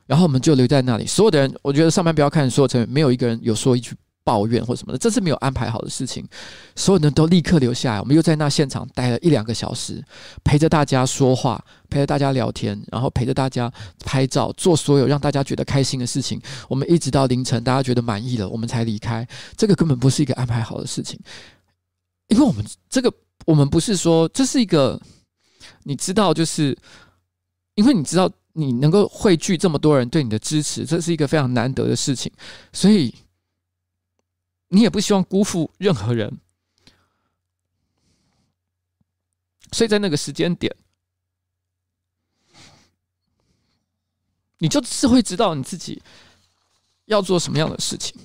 然后我们就留在那里。所有的人，我觉得上班不要看所有成员，没有一个人有说一句抱怨或什么的，这是没有安排好的事情。所有人都立刻留下来，我们又在那现场待了一两个小时，陪着大家说话，陪着大家聊天，然后陪着大家拍照，做所有让大家觉得开心的事情。我们一直到凌晨，大家觉得满意了，我们才离开。这个根本不是一个安排好的事情，因为我们这个，我们不是说这是一个，你知道，就是因为你知道，你能够汇聚这么多人对你的支持，这是一个非常难得的事情，所以。你也不希望辜负任何人，所以在那个时间点，你就是会知道你自己要做什么样的事情。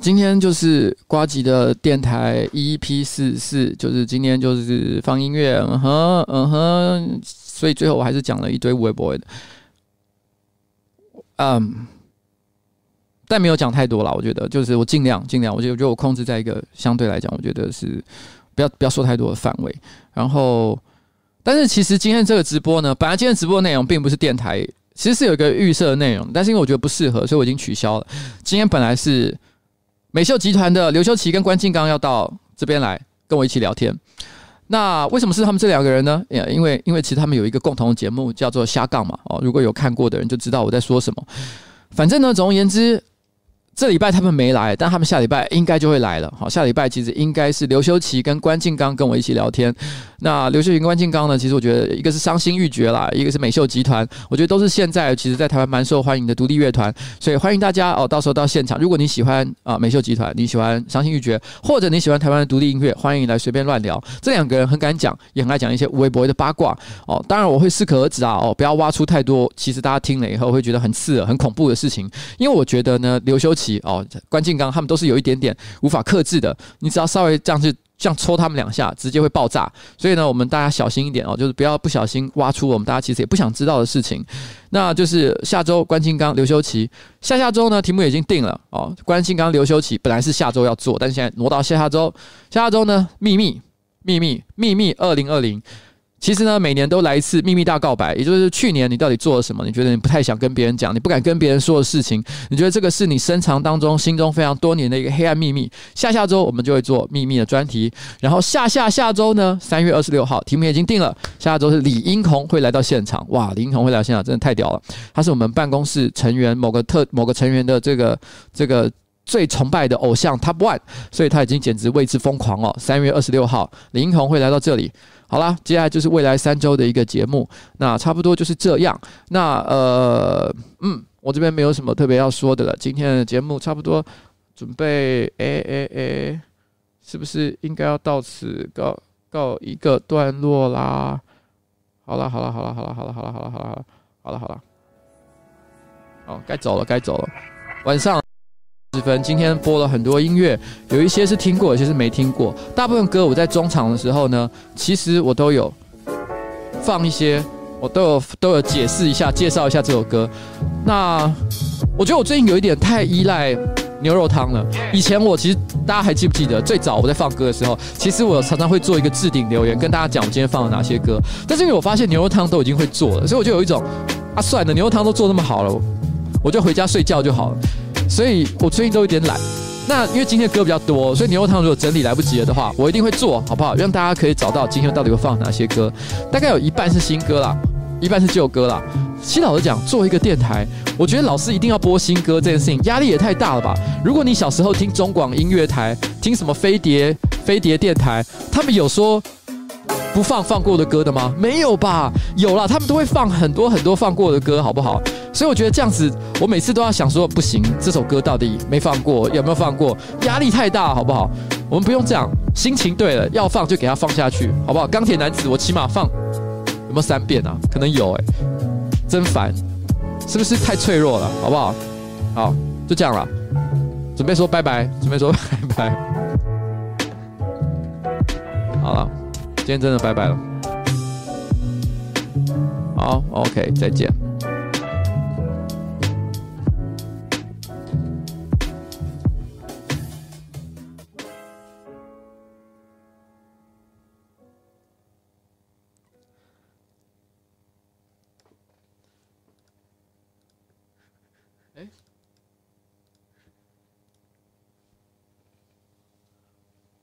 今天就是瓜吉的电台 EP 四四，就是今天就是放音乐，嗯哼，嗯哼，所以最后我还是讲了一堆 Weeboy 的，嗯，但没有讲太多了。我觉得就是我尽量尽量，我觉得我觉得我控制在一个相对来讲，我觉得是不要不要说太多的范围。然后，但是其实今天这个直播呢，本来今天直播内容并不是电台，其实是有一个预设的内容，但是因为我觉得不适合，所以我已经取消了。今天本来是。美秀集团的刘修齐跟关敬刚要到这边来跟我一起聊天。那为什么是他们这两个人呢？因为因为其实他们有一个共同的节目叫做《瞎杠》嘛。哦，如果有看过的人就知道我在说什么。反正呢，总而言之。这礼拜他们没来，但他们下礼拜应该就会来了。好，下礼拜其实应该是刘修齐跟关敬刚跟我一起聊天。那刘秀云关敬刚呢，其实我觉得一个是伤心欲绝啦，一个是美秀集团，我觉得都是现在其实在台湾蛮受欢迎的独立乐团。所以欢迎大家哦，到时候到现场，如果你喜欢啊美秀集团，你喜欢伤心欲绝，或者你喜欢台湾的独立音乐，欢迎来随便乱聊。这两个人很敢讲，也很爱讲一些无微不微的八卦哦。当然我会适可而止啊哦，不要挖出太多，其实大家听了以后会觉得很刺耳、很恐怖的事情。因为我觉得呢，刘修齐哦，关敬刚他们都是有一点点无法克制的，你只要稍微这样子这样抽他们两下，直接会爆炸。所以呢，我们大家小心一点哦，就是不要不小心挖出我们大家其实也不想知道的事情。那就是下周关清刚、刘修齐，下下周呢题目已经定了哦。关清刚、刘修齐本来是下周要做，但是现在挪到下下周。下下周呢，秘密、秘密、秘密，二零二零。其实呢，每年都来一次秘密大告白，也就是去年你到底做了什么？你觉得你不太想跟别人讲，你不敢跟别人说的事情，你觉得这个是你深藏当中、心中非常多年的一个黑暗秘密。下下周我们就会做秘密的专题，然后下下下周呢，三月二十六号题目已经定了，下周是李英红会来到现场。哇，李英红会来到现场，真的太屌了！他是我们办公室成员某个特某个成员的这个这个最崇拜的偶像 Top One，所以他已经简直为之疯狂哦。三月二十六号，李英宏会来到这里。好啦，接下来就是未来三周的一个节目，那差不多就是这样。那呃，嗯，我这边没有什么特别要说的了。今天的节目差不多准备，哎哎哎，是不是应该要到此告告一个段落啦？好了好了好了好了好了好了好了好了好了好了，好，该走了该走了，晚上。十分，今天播了很多音乐，有一些是听过，有些是没听过。大部分歌我在中场的时候呢，其实我都有放一些，我都有都有解释一下，介绍一下这首歌。那我觉得我最近有一点太依赖牛肉汤了。以前我其实大家还记不记得，最早我在放歌的时候，其实我常常会做一个置顶留言，跟大家讲我今天放了哪些歌。但是因为我发现牛肉汤都已经会做了，所以我就有一种啊，算了，牛肉汤都做那么好了，我就回家睡觉就好了。所以我最近都有点懒，那因为今天的歌比较多，所以牛肉汤如果整理来不及了的话，我一定会做好不好？让大家可以找到今天到底会放哪些歌，大概有一半是新歌啦，一半是旧歌啦。其实老实讲，做一个电台，我觉得老师一定要播新歌这件事情，压力也太大了吧？如果你小时候听中广音乐台，听什么飞碟飞碟电台，他们有说不放放过的歌的吗？没有吧？有啦，他们都会放很多很多放过的歌，好不好？所以我觉得这样子，我每次都要想说，不行，这首歌到底没放过，有没有放过？压力太大，好不好？我们不用这样，心情对了，要放就给它放下去，好不好？钢铁男子，我起码放有没有三遍啊？可能有哎、真烦，是不是太脆弱了？好不好？好，就这样了，准备说拜拜，准备说拜拜，好了，今天真的拜拜了，好，OK，再见。